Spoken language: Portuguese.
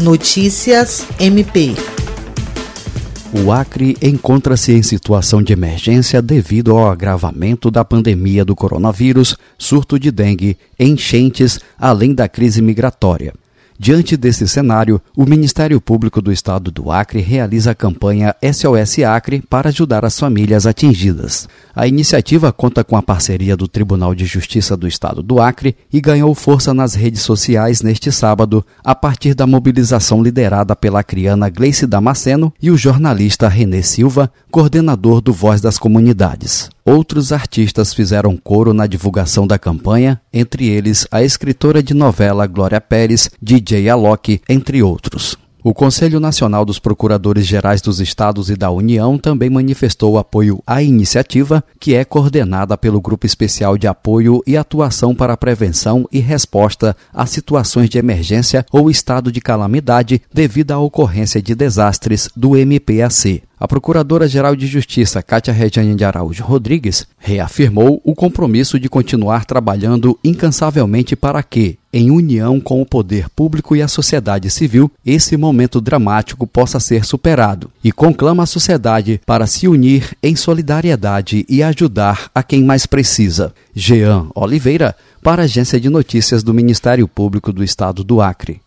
Notícias MP. O Acre encontra-se em situação de emergência devido ao agravamento da pandemia do coronavírus, surto de dengue, enchentes, além da crise migratória. Diante desse cenário, o Ministério Público do Estado do Acre realiza a campanha SOS Acre para ajudar as famílias atingidas. A iniciativa conta com a parceria do Tribunal de Justiça do Estado do Acre e ganhou força nas redes sociais neste sábado, a partir da mobilização liderada pela criana Gleice Damasceno e o jornalista Renê Silva, coordenador do Voz das Comunidades. Outros artistas fizeram coro na divulgação da campanha, entre eles a escritora de novela Glória Pérez, DJ Alok, entre outros. O Conselho Nacional dos Procuradores Gerais dos Estados e da União também manifestou apoio à iniciativa, que é coordenada pelo Grupo Especial de Apoio e Atuação para a Prevenção e Resposta a Situações de Emergência ou Estado de Calamidade devido à ocorrência de desastres do MPAC. A Procuradora-Geral de Justiça, Cátia Regiane de Araújo Rodrigues, reafirmou o compromisso de continuar trabalhando incansavelmente para que, em união com o poder público e a sociedade civil, esse momento dramático possa ser superado e conclama a sociedade para se unir em solidariedade e ajudar a quem mais precisa. Jean Oliveira, para a Agência de Notícias do Ministério Público do Estado do Acre.